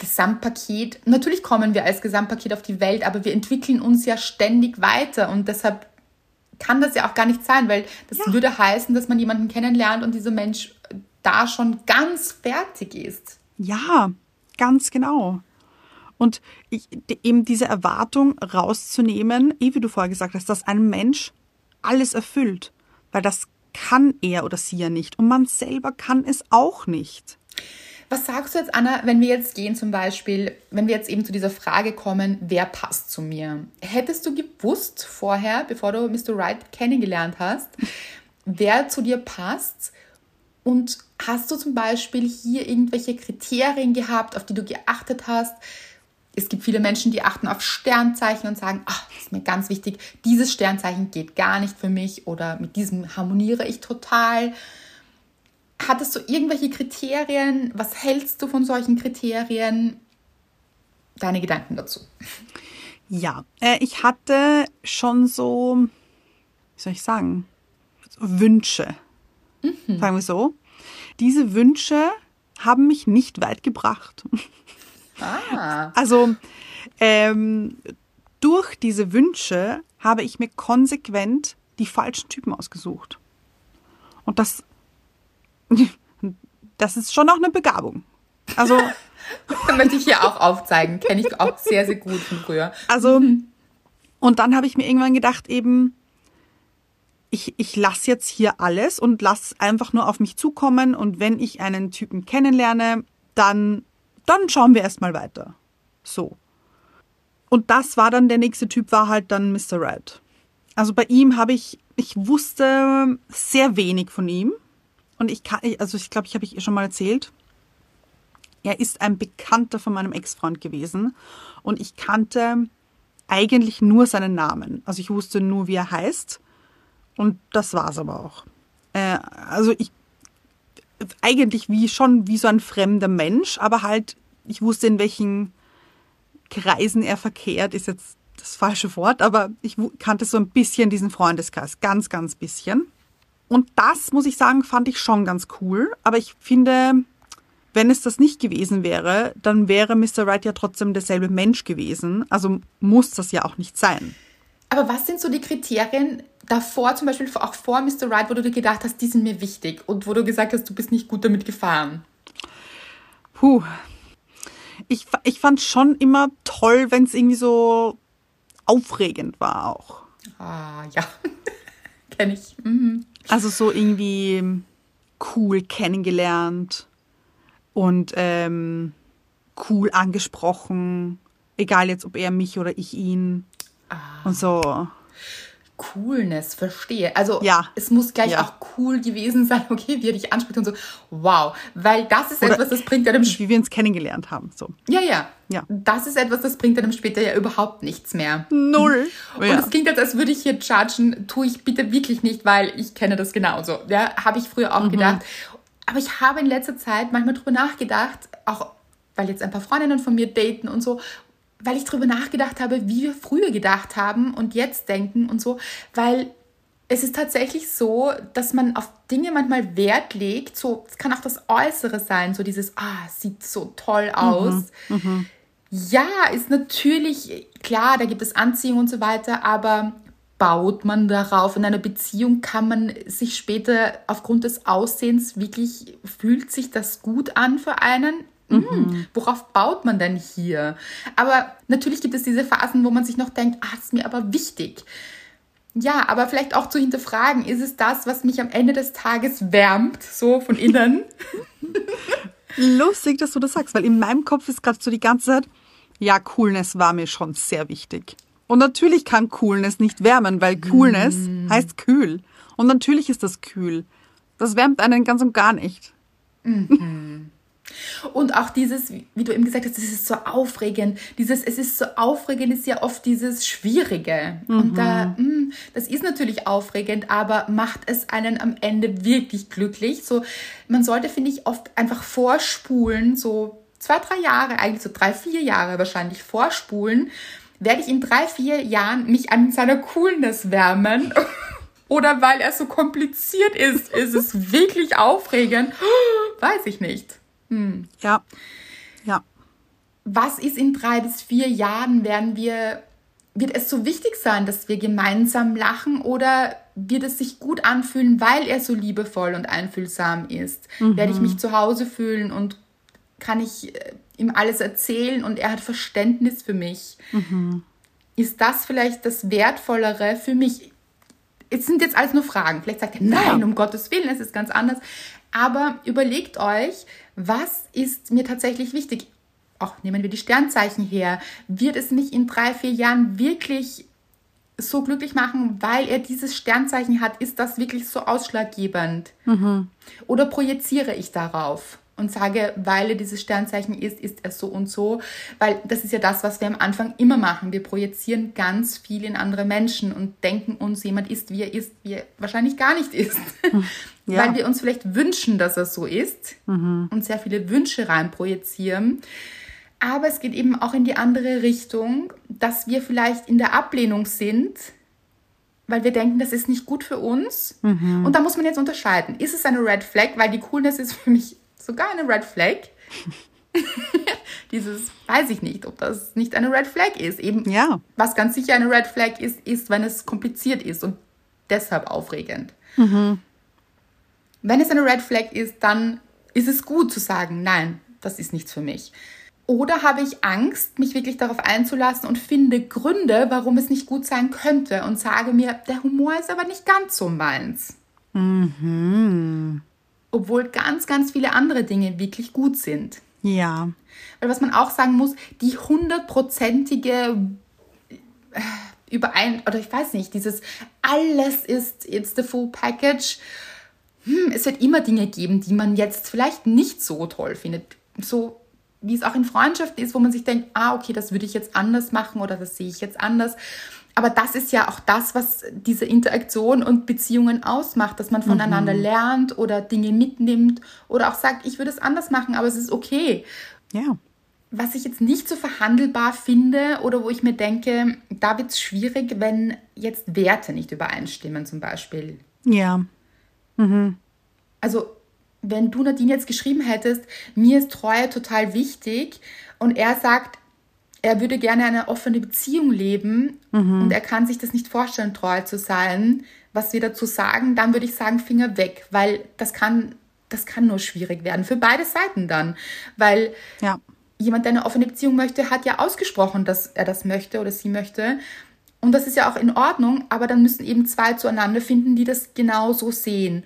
Gesamtpaket, natürlich kommen wir als Gesamtpaket auf die Welt, aber wir entwickeln uns ja ständig weiter und deshalb kann das ja auch gar nicht sein, weil das Ja. würde heißen, dass man jemanden kennenlernt und dieser Mensch da schon ganz fertig ist. Ja, ganz genau. Und ich, eben diese Erwartung rauszunehmen, eh wie du vorher gesagt hast, dass ein Mensch alles erfüllt, weil das kann er oder sie ja nicht und man selber kann es auch nicht. Was sagst du jetzt, Anna, wenn wir jetzt gehen zum Beispiel, wenn wir jetzt eben zu dieser Frage kommen, wer passt zu mir? Hättest du gewusst vorher, bevor du Mr. Right kennengelernt hast, wer zu dir passt? Und hast du zum Beispiel hier irgendwelche Kriterien gehabt, auf die du geachtet hast? Es gibt viele Menschen, die achten auf Sternzeichen und sagen, ach, das ist mir ganz wichtig, dieses Sternzeichen geht gar nicht für mich oder mit diesem harmoniere ich total. Hattest du irgendwelche Kriterien? Was hältst du von solchen Kriterien? Deine Gedanken dazu. Ja, äh, ich hatte schon so, wie soll ich sagen, so Wünsche. Sagen wir so. Diese Wünsche haben mich nicht weit gebracht. Ah, Also ähm, durch diese Wünsche habe ich mir konsequent die falschen Typen ausgesucht. Und das, das ist schon auch eine Begabung. Also, das möchte ich hier auch aufzeigen. Kenne ich auch sehr, sehr gut von früher. also, und dann habe ich mir irgendwann gedacht, eben, ich, ich lasse jetzt hier alles und lasse einfach nur auf mich zukommen. Und wenn ich einen Typen kennenlerne, dann, dann schauen wir erstmal weiter. So. Und das war dann, der nächste Typ war halt dann Mr. Red. Also bei ihm habe ich, ich wusste sehr wenig von ihm. Und ich kann, also ich glaube, ich habe ich schon mal erzählt. Er ist ein Bekannter von meinem Ex-Freund gewesen. Und ich kannte eigentlich nur seinen Namen. Also ich wusste nur, wie er heißt. Und das war's aber auch. Äh, also ich, eigentlich wie schon wie so ein fremder Mensch, aber halt, ich wusste, in welchen Kreisen er verkehrt, ist jetzt das falsche Wort, aber ich kannte so ein bisschen diesen Freundeskreis, ganz, ganz bisschen. Und das, muss ich sagen, fand ich schon ganz cool. Aber ich finde, wenn es das nicht gewesen wäre, dann wäre Mr. Right ja trotzdem derselbe Mensch gewesen. Also muss das ja auch nicht sein. Aber was sind so die Kriterien davor, zum Beispiel auch vor Mr. Right, wo du dir gedacht hast, die sind mir wichtig und wo du gesagt hast, du bist nicht gut damit gefahren? Puh. Ich, ich fand schon immer toll, wenn es irgendwie so aufregend war auch. Ah, ja. Kenne ich. Mhm. Also so irgendwie cool kennengelernt und ähm, cool angesprochen. Egal jetzt, ob er mich oder ich ihn. Und so. Coolness, verstehe. Also Ja. es muss gleich Ja. auch cool gewesen sein, okay, wie er dich anspricht und so. Wow, weil das ist Oder etwas, das bringt einem Wie wir uns kennengelernt haben. So. Ja, ja. Ja. Das ist etwas, das bringt einem später ja überhaupt nichts mehr. Null. Und es klingt jetzt, als würde ich hier judgen, tue ich bitte wirklich nicht, weil ich kenne das genauso. Ja, habe ich früher auch gedacht. Aber ich habe in letzter Zeit manchmal drüber nachgedacht, auch weil jetzt ein paar Freundinnen von mir daten und so, weil ich drüber nachgedacht habe, wie wir früher gedacht haben und jetzt denken und so, weil es ist tatsächlich so, dass man auf Dinge manchmal Wert legt. So, es kann auch das Äußere sein, so dieses, ah, sieht so toll aus. Ja, ist natürlich klar, da gibt es Anziehung und so weiter, aber baut man darauf in einer Beziehung, kann man sich später aufgrund des Aussehens wirklich, fühlt sich das gut an für einen? Hm, worauf baut man denn hier? Aber natürlich gibt es diese Phasen, wo man sich noch denkt, ah, ist mir aber wichtig. Ja, aber vielleicht auch zu hinterfragen, ist es das, was mich am Ende des Tages wärmt, so von innen? Lustig, dass du das sagst, weil in meinem Kopf ist gerade so die ganze Zeit, ja, Coolness war mir schon sehr wichtig. Und natürlich kann Coolness nicht wärmen, weil Coolness heißt kühl. Und natürlich ist das kühl. Das wärmt einen ganz und gar nicht. Und auch dieses, wie du eben gesagt hast, es ist so aufregend. Dieses, es ist so aufregend, ist ja oft dieses Schwierige. Mhm. Und da, mh, hm, das ist natürlich aufregend, aber macht es einen am Ende wirklich glücklich. So, man sollte, finde ich, oft einfach vorspulen, so zwei, drei Jahre, eigentlich so drei, vier Jahre wahrscheinlich vorspulen, werde ich in drei, vier Jahren mich an seiner Coolness wärmen. Oder weil er so kompliziert ist, ist es wirklich aufregend. Weiß ich nicht. Hm. Ja. Ja. Was ist in drei bis vier Jahren? Werden wir, wird es so wichtig sein, dass wir gemeinsam lachen oder wird es sich gut anfühlen, weil er so liebevoll und einfühlsam ist? Mhm. Werde ich mich zu Hause fühlen und kann ich äh, ihm alles erzählen und er hat Verständnis für mich. Mhm. Ist das vielleicht das Wertvollere für mich? Es sind jetzt alles nur Fragen. Vielleicht sagt er, nein, um Gottes Willen, es ist ganz anders. Aber überlegt euch, was ist mir tatsächlich wichtig? Auch nehmen wir die Sternzeichen her. Wird es mich in drei, vier Jahren wirklich so glücklich machen, weil er dieses Sternzeichen hat? Ist das wirklich so ausschlaggebend? Mhm. Oder projiziere ich darauf? und sage, weil er dieses Sternzeichen ist, ist er so und so. Weil das ist ja das, was wir am Anfang immer machen. Wir projizieren ganz viel in andere Menschen und denken uns, jemand ist, wie er ist, wie er wahrscheinlich gar nicht ist. Ja. Weil wir uns vielleicht wünschen, dass er so ist mhm. und sehr viele Wünsche rein projizieren. Aber es geht eben auch in die andere Richtung, dass wir vielleicht in der Ablehnung sind, weil wir denken, das ist nicht gut für uns. Mhm. Und da muss man jetzt unterscheiden. Ist es eine Red Flag? Weil die Coolness ist für mich sogar eine Red Flag. Dieses, weiß ich nicht, ob das nicht eine Red Flag ist. Eben, ja. was ganz sicher eine Red Flag ist, ist, wenn es kompliziert ist und deshalb aufregend. Mhm. Wenn es eine Red Flag ist, dann ist es gut zu sagen, nein, das ist nichts für mich. Oder habe ich Angst, mich wirklich darauf einzulassen und finde Gründe, warum es nicht gut sein könnte und sage mir, der Humor ist aber nicht ganz so meins. Mhm obwohl ganz, ganz viele andere Dinge wirklich gut sind. Ja. Weil was man auch sagen muss, die hundertprozentige äh, Überein, oder ich weiß nicht, dieses alles ist jetzt the full package. Hm, es wird immer Dinge geben, die man jetzt vielleicht nicht so toll findet. So wie es auch in Freundschaften ist, wo man sich denkt, ah, okay, das würde ich jetzt anders machen oder das sehe ich jetzt anders aber das ist ja auch das, was diese Interaktion und Beziehungen ausmacht, dass man voneinander mhm. lernt oder Dinge mitnimmt oder auch sagt, ich würde es anders machen, aber es ist okay. Ja. Was ich jetzt nicht so verhandelbar finde oder wo ich mir denke, da wird es schwierig, wenn jetzt Werte nicht übereinstimmen zum Beispiel. Ja. Mhm. Also wenn du Nadine jetzt geschrieben hättest, mir ist Treue total wichtig und er sagt, er würde gerne eine offene Beziehung leben mhm. und er kann sich das nicht vorstellen, treu zu sein, was wir dazu sagen, dann würde ich sagen, Finger weg, weil das kann, das kann nur schwierig werden. Für beide Seiten dann. Weil ja. jemand, der eine offene Beziehung möchte, hat ja ausgesprochen, dass er das möchte oder sie möchte. Und das ist ja auch in Ordnung, aber dann müssen eben zwei zueinander finden, die das genau so sehen.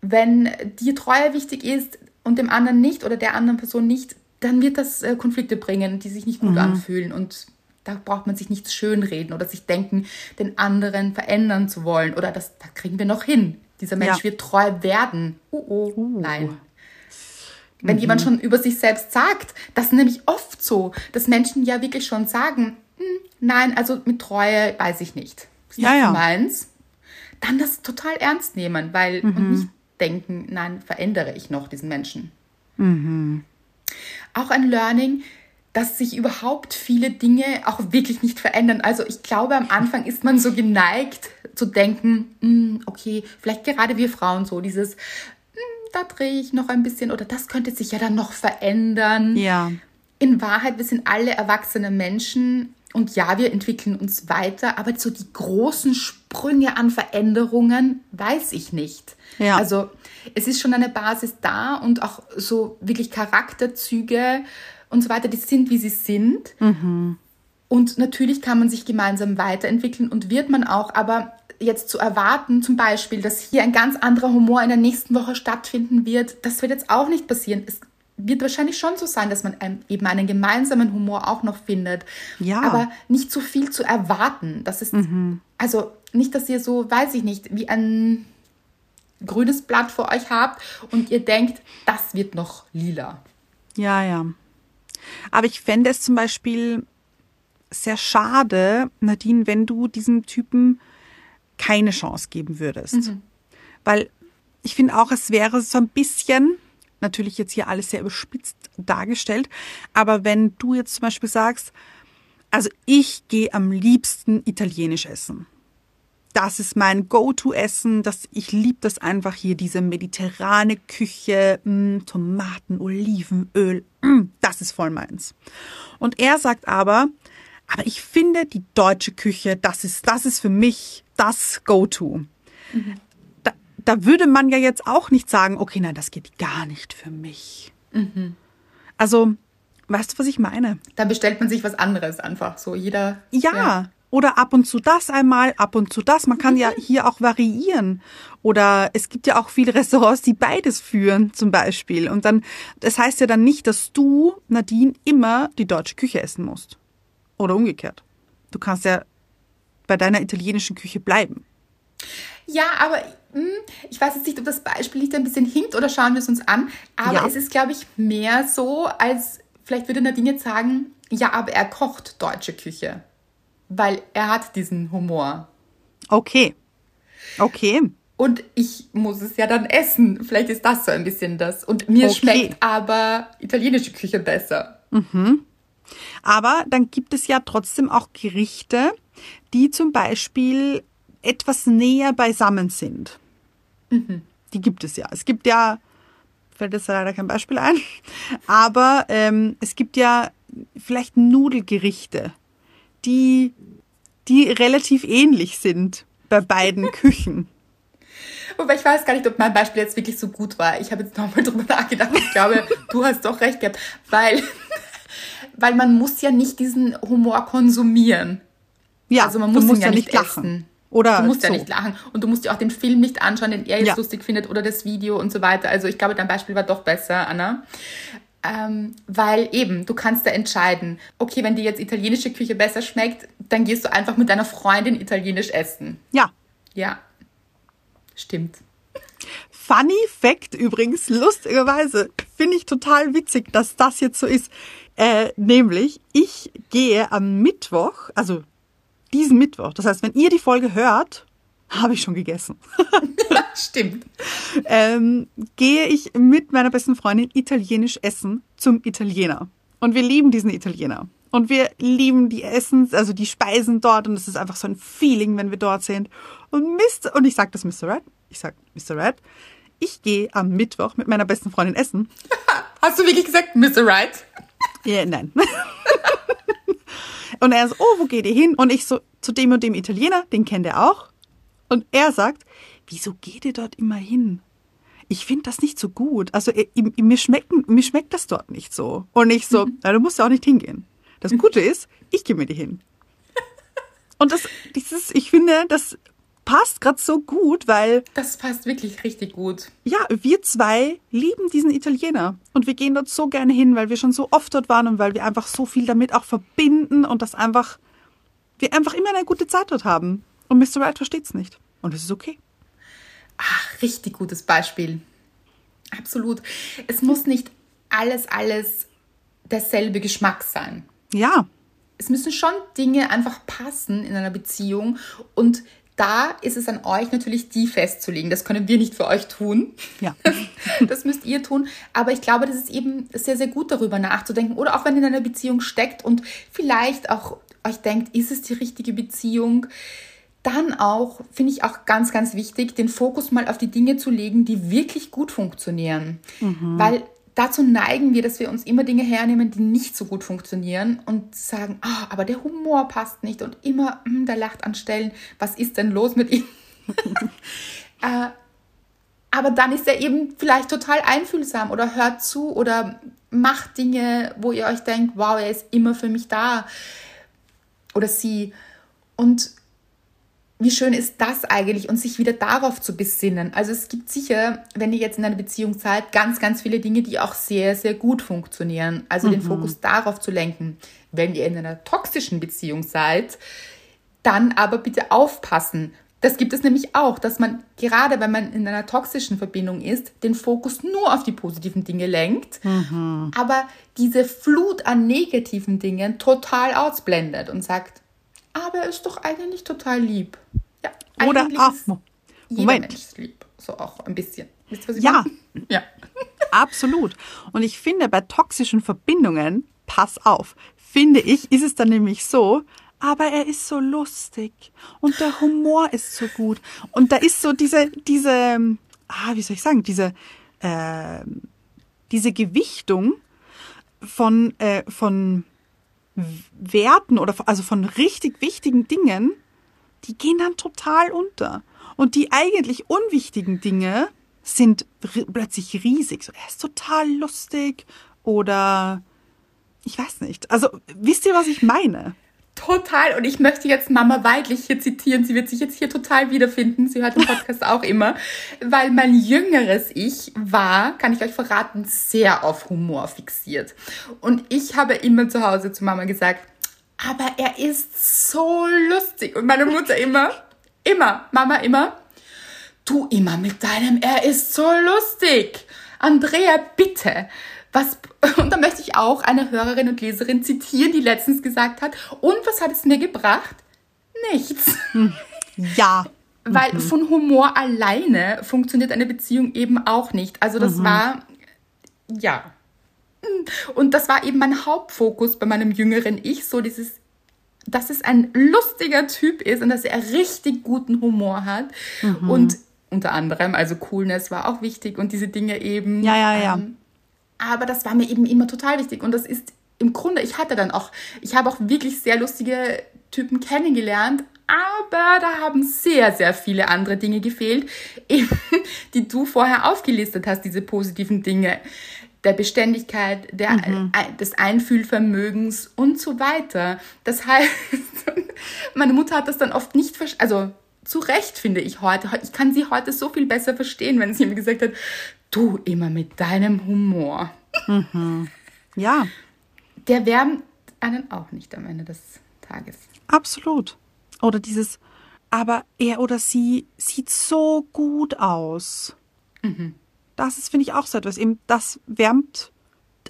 Wenn die Treue wichtig ist und dem anderen nicht oder der anderen Person nicht, dann wird das äh, Konflikte bringen, die sich nicht gut mhm. anfühlen. Und da braucht man sich nichts schönreden oder sich denken, den anderen verändern zu wollen. Oder das, da kriegen wir noch hin. Dieser Mensch ja. wird treu werden. Oh, oh, uh. nein. Wenn mhm. jemand schon über sich selbst sagt, das ist nämlich oft so, dass Menschen ja wirklich schon sagen, nein, also mit Treue weiß ich nicht. Das ist ja, ja. meins. Dann das total ernst nehmen, weil mhm. und nicht denken, nein, verändere ich noch diesen Menschen. Mhm auch ein Learning, dass sich überhaupt viele Dinge auch wirklich nicht verändern. Also ich glaube, am Anfang ist man so geneigt zu denken, hm, okay, vielleicht gerade wir Frauen so, dieses, hm, da drehe ich noch ein bisschen oder das könnte sich ja dann noch verändern. Ja. In Wahrheit, wir sind alle erwachsene Menschen und ja, wir entwickeln uns weiter, aber so die großen Sprünge an Veränderungen weiß ich nicht. Ja. Also es ist schon eine Basis da und auch so wirklich Charakterzüge und so weiter, die sind, wie sie sind. Mhm. Und natürlich kann man sich gemeinsam weiterentwickeln und wird man auch, aber jetzt zu erwarten, zum Beispiel, dass hier ein ganz anderer Humor in der nächsten Woche stattfinden wird, das wird jetzt auch nicht passieren. Es wird wahrscheinlich schon so sein, dass man eben einen gemeinsamen Humor auch noch findet. Ja. Aber nicht zu viel zu erwarten. Das ist, mhm. also nicht, dass ihr so, weiß ich nicht, wie ein grünes Blatt vor euch habt und ihr denkt, das wird noch lila. Ja, ja. Aber ich fände es zum Beispiel sehr schade, Nadine, wenn du diesem Typen keine Chance geben würdest. Weil ich finde auch, es wäre so ein bisschen, natürlich jetzt hier alles sehr überspitzt dargestellt, aber wenn du jetzt zum Beispiel sagst, also ich gehe am liebsten italienisch essen. Das ist mein Go-To-Essen. Das, ich liebe das einfach hier, diese mediterrane Küche, mh, Tomaten, Olivenöl. Mh, das ist voll meins. Und er sagt aber, aber ich finde die deutsche Küche, das ist, das ist für mich das Go-To. Da, da würde man ja jetzt auch nicht sagen, okay, nein, das geht gar nicht für mich. Also, weißt du, was ich meine? Da bestellt man sich was anderes einfach. So jeder. Ja. Oder ab und zu das einmal, ab und zu das. Man kann ja hier auch variieren. Oder es gibt ja auch viele Restaurants, die beides führen, zum Beispiel. Und dann, das heißt ja dann nicht, dass du, Nadine, immer die deutsche Küche essen musst. Oder umgekehrt. Du kannst ja bei deiner italienischen Küche bleiben. Ja, aber hm, ich weiß jetzt nicht, ob das Beispiel nicht ein bisschen hinkt oder schauen wir es uns an. Aber Ja. es ist, glaube ich, mehr so, als vielleicht würde Nadine jetzt sagen, ja, aber er kocht deutsche Küche. Weil er hat diesen Humor. Okay. Okay. Und ich muss es ja dann essen. Vielleicht ist das so ein bisschen das. Und mir Okay. schmeckt aber italienische Küche besser. Aber dann gibt es ja trotzdem auch Gerichte, die zum Beispiel etwas näher beisammen sind. Die gibt es ja. Es gibt ja, fällt jetzt leider kein Beispiel ein, aber ähm, es gibt ja vielleicht Nudelgerichte, die, die relativ ähnlich sind bei beiden Küchen. Wobei ich weiß gar nicht, ob mein Beispiel jetzt wirklich so gut war. Ich habe jetzt nochmal drüber nachgedacht. Ich glaube, du hast doch recht gehabt. Weil, weil man muss ja nicht diesen Humor konsumieren. Ja, Also man muss ihn ja nicht lachen. essen. Oder Du musst ja so. nicht lachen. Und du musst ja auch den Film nicht anschauen, den er jetzt Ja. lustig findet oder das Video und so weiter. Also ich glaube, dein Beispiel war doch besser, Anna. Ähm, weil eben, du kannst da entscheiden, okay, wenn dir jetzt italienische Küche besser schmeckt, dann gehst du einfach mit deiner Freundin italienisch essen. Ja, Ja. Stimmt. Funny Fact übrigens, lustigerweise, finde ich total witzig, dass das jetzt so ist. Äh, nämlich, ich gehe am Mittwoch, also diesen Mittwoch, das heißt, wenn ihr die Folge hört, habe ich schon gegessen, Stimmt. ähm, gehe ich mit meiner besten Freundin italienisch essen zum Italiener. Und wir lieben diesen Italiener. Und wir lieben die Essens, also die Speisen dort. Und es ist einfach so ein Feeling, wenn wir dort sind. Und Mr. Und ich sage das Mr. Red. Ich sage Mr. Red. Ich gehe am Mittwoch mit meiner besten Freundin essen. Hast du wirklich gesagt, Mr. Right? Ja, nein. und er so, oh, wo geht ihr hin? Und ich so, zu dem und dem Italiener, den kennt er auch. Und er sagt, wieso geht ihr dort immer hin? Ich finde das nicht so gut. Also mir, schmeckt, mir schmeckt das dort nicht so. Und ich so, na, du musst ja auch nicht hingehen. Das Gute ist, ich gehe mit dir hin. Und das, dieses, ich finde, das passt gerade so gut, weil Das passt wirklich richtig gut. ja, wir zwei lieben diesen Italiener und wir gehen dort so gerne hin, weil wir schon so oft dort waren und weil wir einfach so viel damit auch verbinden und das einfach, wir einfach immer eine gute Zeit dort haben. Und Mr. Right versteht's nicht. Und es ist okay. Ach, richtig gutes Beispiel. Absolut. Es muss nicht alles, alles derselbe Geschmack sein. Ja, Es müssen schon Dinge einfach passen in einer Beziehung und da ist es an euch natürlich, die festzulegen. Das können wir nicht für euch tun. ja. Das müsst ihr tun. Aber ich glaube, das ist eben sehr, sehr gut darüber nachzudenken. Oder auch wenn ihr in einer Beziehung steckt und vielleicht auch euch denkt, ist es die richtige Beziehung? Dann auch, finde ich auch ganz, ganz wichtig, den Fokus mal auf die Dinge zu legen, die wirklich gut funktionieren. Weil dazu neigen wir, dass wir uns immer Dinge hernehmen, die nicht so gut funktionieren und sagen, ah, aber der Humor passt nicht und immer, hm, der lacht an Stellen. Was ist denn los mit ihm? äh, aber dann ist er eben vielleicht total einfühlsam oder hört zu oder macht Dinge, wo ihr euch denkt, wow, er ist immer für mich da. Oder sie. Und wie schön ist das eigentlich und sich wieder darauf zu besinnen. Also es gibt sicher, wenn ihr jetzt in einer Beziehung seid, ganz, ganz viele Dinge, die auch sehr, sehr gut funktionieren. Also den Fokus darauf zu lenken. Wenn ihr in einer toxischen Beziehung seid, dann aber bitte aufpassen, Das gibt es nämlich auch, dass man gerade, wenn man in einer toxischen Verbindung ist, den Fokus nur auf die positiven Dinge lenkt, aber diese Flut an negativen Dingen total ausblendet und sagt, aber er ist doch eigentlich total lieb. Ja, Oder, jeder Moment. Mensch ist lieb. So auch ein bisschen. Wisst ihr, was ich Ja. meine? Ja. Absolut. Und ich finde, bei toxischen Verbindungen, pass auf, finde ich, ist es dann nämlich so, aber er ist so lustig und der Humor ist so gut. Und da ist so diese, diese, ah, wie soll ich sagen, diese, ähm, diese Gewichtung von, äh, von Werten oder also von richtig wichtigen Dingen, die gehen dann total unter. Und die eigentlich unwichtigen Dinge sind plötzlich riesig. So, er ist total lustig oder ich weiß nicht. Also wisst ihr, was ich meine? Total. Und ich möchte jetzt Mama Weidlich hier zitieren. Sie wird sich jetzt hier total wiederfinden. Sie hört den Podcast auch immer. Weil mein jüngeres Ich war, kann ich euch verraten, sehr auf Humor fixiert. Und ich habe immer zu Hause zu Mama gesagt, aber er ist so lustig. Und meine Mutter immer, immer, Mama immer, du immer mit deinem, er ist so lustig. Andrea, bitte. Was, und da möchte ich auch eine Hörerin und Leserin zitieren, die letztens gesagt hat, und was hat es mir gebracht? Nichts. Ja. Weil von Humor alleine funktioniert eine Beziehung eben auch nicht. Also das war, ja. Und das war eben mein Hauptfokus bei meinem jüngeren Ich, so dieses, dass es ein lustiger Typ ist und dass er richtig guten Humor hat. Und unter anderem, also Coolness war auch wichtig und diese Dinge eben. Ja, ja, ja. Ähm, aber das war mir eben immer total wichtig. Und das ist im Grunde, ich hatte dann auch, ich habe auch wirklich sehr lustige Typen kennengelernt, aber da haben sehr, sehr viele andere Dinge gefehlt, eben, die du vorher aufgelistet hast, diese positiven Dinge der Beständigkeit, der, ein- des Einfühlvermögens und so weiter. Das heißt, meine Mutter hat das dann oft nicht verstanden, also zu Recht finde ich heute. Ich kann sie heute so viel besser verstehen, wenn sie mir gesagt hat, du immer mit deinem Humor. Ja, Der wärmt einen auch nicht am Ende des Tages. absolut. Oder dieses, aber er oder sie sieht so gut aus. Das ist, finde ich, auch so etwas. Eben, das wärmt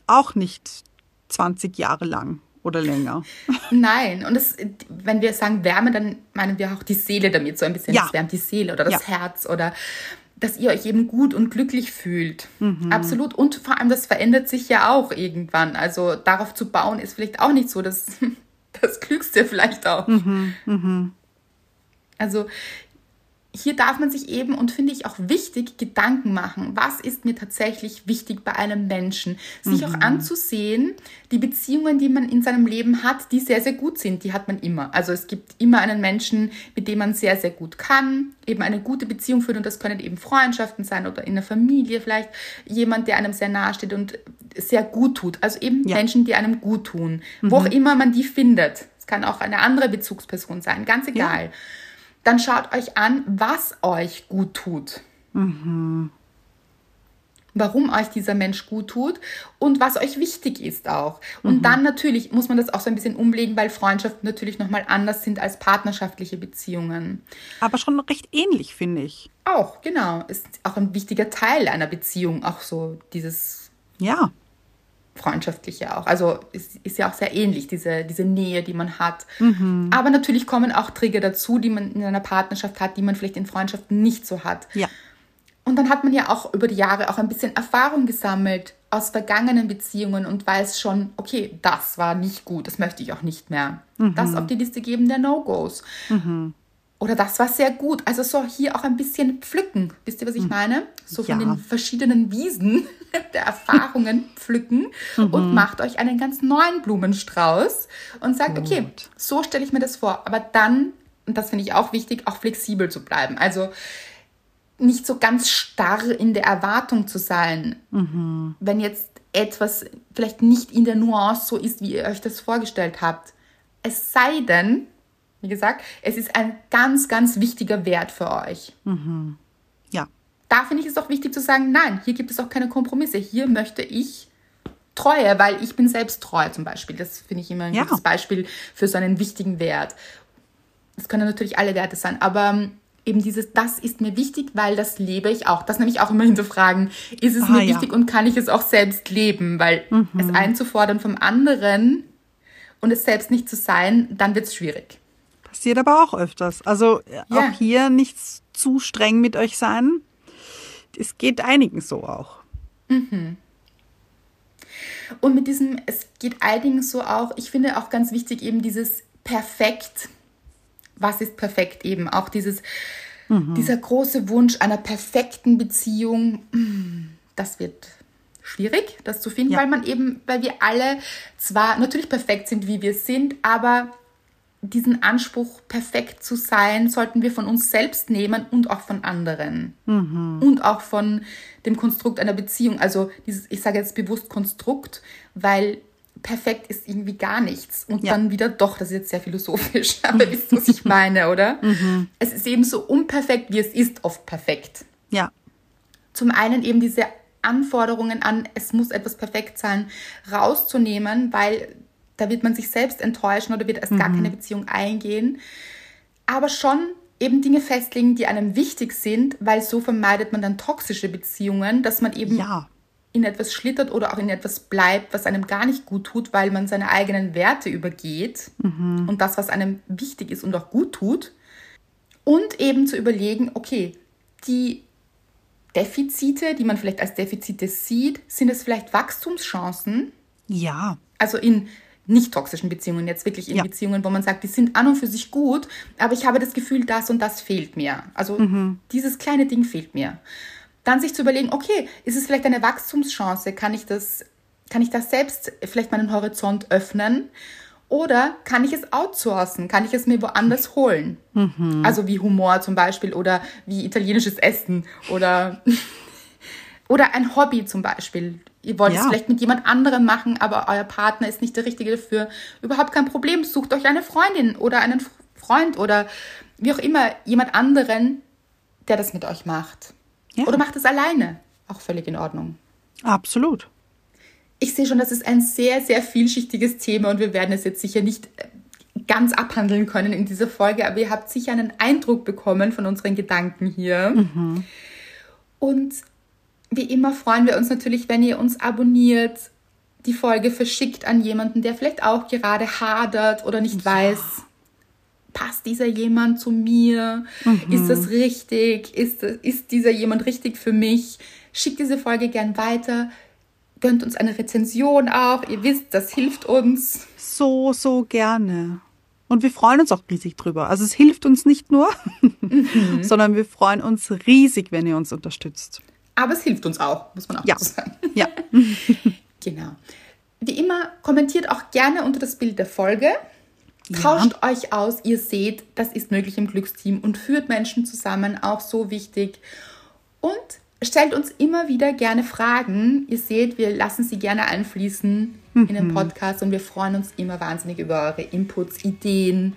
auch nicht 20 Jahre lang oder länger. Nein, und das, wenn wir sagen Wärme, dann meinen wir auch die Seele damit, so ein bisschen. Ja. Das wärmt die Seele oder das Ja. Herz oder dass ihr euch eben gut und glücklich fühlt. Mhm. Absolut. Und vor allem, das verändert sich ja auch irgendwann. Also darauf zu bauen, ist vielleicht auch nicht so das, das Klügste vielleicht auch. Mhm, Also hier darf man sich eben und finde ich auch wichtig Gedanken machen. Was ist mir tatsächlich wichtig bei einem Menschen? Sich auch anzusehen, die Beziehungen, die man in seinem Leben hat, die sehr, sehr gut sind, die hat man immer. Also es gibt immer einen Menschen, mit dem man sehr, sehr gut kann, eben eine gute Beziehung führt und das können eben Freundschaften sein oder in der Familie vielleicht jemand, der einem sehr nahe steht und sehr gut tut. Also eben Ja. Menschen, die einem gut tun. Wo auch immer man die findet. Es kann auch eine andere Bezugsperson sein, ganz egal dann schaut euch an, was euch gut tut. Warum euch dieser Mensch gut tut und was euch wichtig ist auch. Und dann natürlich muss man das auch so ein bisschen umlegen, weil Freundschaften natürlich nochmal anders sind als partnerschaftliche Beziehungen. Aber schon recht ähnlich, finde ich. Auch, genau, ist auch ein wichtiger Teil einer Beziehung, auch so dieses Ja, freundschaftliche auch. Also ist, ist ja auch sehr ähnlich, diese, diese Nähe, die man hat. Aber natürlich kommen auch Trigger dazu, die man in einer Partnerschaft hat, die man vielleicht in Freundschaften nicht so hat. ja, Und dann hat man ja auch über die Jahre auch ein bisschen Erfahrung gesammelt aus vergangenen Beziehungen und weiß schon, okay, das war nicht gut, das möchte ich auch nicht mehr. Das auf die Liste geben der No-Gos. Oder das war sehr gut. Also so hier auch ein bisschen pflücken. Wisst ihr, was ich meine? So von Ja. den verschiedenen Wiesen der Erfahrungen pflücken und macht euch einen ganz neuen Blumenstrauß und sagt, okay, Gut. so stelle ich mir das vor. Aber dann, und das finde ich auch wichtig, auch flexibel zu bleiben. Also nicht so ganz starr in der Erwartung zu sein, wenn jetzt etwas vielleicht nicht in der Nuance so ist, wie ihr euch das vorgestellt habt. Es sei denn, wie gesagt, es ist ein ganz, ganz wichtiger Wert für euch. ja, Da finde ich es auch wichtig zu sagen, nein, hier gibt es auch keine Kompromisse. Hier möchte ich Treue, weil ich bin selbst treu zum Beispiel. Das finde ich immer ein Ja. gutes Beispiel für so einen wichtigen Wert. Das können natürlich alle Werte sein, aber ähm, eben dieses, das ist mir wichtig, weil das lebe ich auch. Das nämlich auch immer hinterfragen. Ist es Ah, mir ja. wichtig und kann ich es auch selbst leben? Weil es einzufordern vom anderen und es selbst nicht zu sein, dann wird es schwierig. Passiert aber auch öfters. Also äh, Ja. auch hier nicht zu streng mit euch sein. Es geht einigen so auch. Und mit diesem, es geht einigen so auch, ich finde auch ganz wichtig eben dieses perfekt. Was ist perfekt eben? Auch dieses, dieser große Wunsch einer perfekten Beziehung, mm, das wird schwierig, das zu finden, Ja. weil man eben, weil wir alle zwar natürlich perfekt sind, wie wir sind, aber diesen Anspruch, perfekt zu sein, sollten wir von uns selbst nehmen und auch von anderen. Und auch von dem Konstrukt einer Beziehung. Also dieses, ich sage jetzt bewusst Konstrukt, weil perfekt ist irgendwie gar nichts. Und Ja. dann wieder doch, das ist jetzt sehr philosophisch, aber wisst ihr, was ich meine, oder? Es ist eben so unperfekt, wie es ist, oft perfekt Ja. zum einen eben diese Anforderungen an, es muss etwas perfekt sein, rauszunehmen, weil da wird man sich selbst enttäuschen oder wird erst gar keine Beziehung eingehen. Aber schon eben Dinge festlegen, die einem wichtig sind, weil so vermeidet man dann toxische Beziehungen, dass man eben Ja. in etwas schlittert oder auch in etwas bleibt, was einem gar nicht gut tut, weil man seine eigenen Werte übergeht und das, was einem wichtig ist und auch gut tut. Und eben zu überlegen, okay, die Defizite, die man vielleicht als Defizite sieht, sind es vielleicht Wachstumschancen? Ja. Also in nicht toxischen Beziehungen, jetzt wirklich in Ja. Beziehungen, wo man sagt, die sind an und für sich gut, aber ich habe das Gefühl, das und das fehlt mir. Also dieses kleine Ding fehlt mir. Dann sich zu überlegen, okay, ist es vielleicht eine Wachstumschance? Kann ich das, kann ich das selbst vielleicht meinen Horizont öffnen? Oder kann ich es outsourcen? Kann ich es mir woanders holen? Also wie Humor zum Beispiel oder wie italienisches Essen oder oder ein Hobby zum Beispiel. Ihr wollt es Ja. vielleicht mit jemand anderem machen, aber euer Partner ist nicht der Richtige dafür. Überhaupt kein Problem. Sucht euch eine Freundin oder einen Freund oder wie auch immer, jemand anderen, der das mit euch macht. Ja. Oder macht es alleine. Auch völlig in Ordnung. Absolut. Ich sehe schon, das ist ein sehr, sehr vielschichtiges Thema und wir werden es jetzt sicher nicht äh, ganz abhandeln können in dieser Folge, aber ihr habt sicher einen Eindruck bekommen von unseren Gedanken hier. Und wie immer freuen wir uns natürlich, wenn ihr uns abonniert, die Folge verschickt an jemanden, der vielleicht auch gerade hadert oder nicht weiß, passt dieser jemand zu mir? Ist das richtig? Ist, ist dieser jemand richtig für mich? Schickt diese Folge gern weiter. Gönnt uns eine Rezension auch. Ihr wisst, das hilft uns. So, so gerne. Und wir freuen uns auch riesig drüber. Also es hilft uns nicht nur, sondern wir freuen uns riesig, wenn ihr uns unterstützt. Aber es hilft uns auch, muss man auch Ja. dazu sagen. Ja. Genau. Wie immer, kommentiert auch gerne unter das Bild der Folge. Ja. Tauscht euch aus, ihr seht, das ist möglich im Glücksteam und führt Menschen zusammen, auch so wichtig. Und stellt uns immer wieder gerne Fragen. Ihr seht, wir lassen sie gerne einfließen in den Podcast und wir freuen uns immer wahnsinnig über eure Inputs, Ideen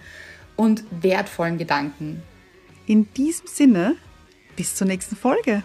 und wertvollen Gedanken. In diesem Sinne, bis zur nächsten Folge.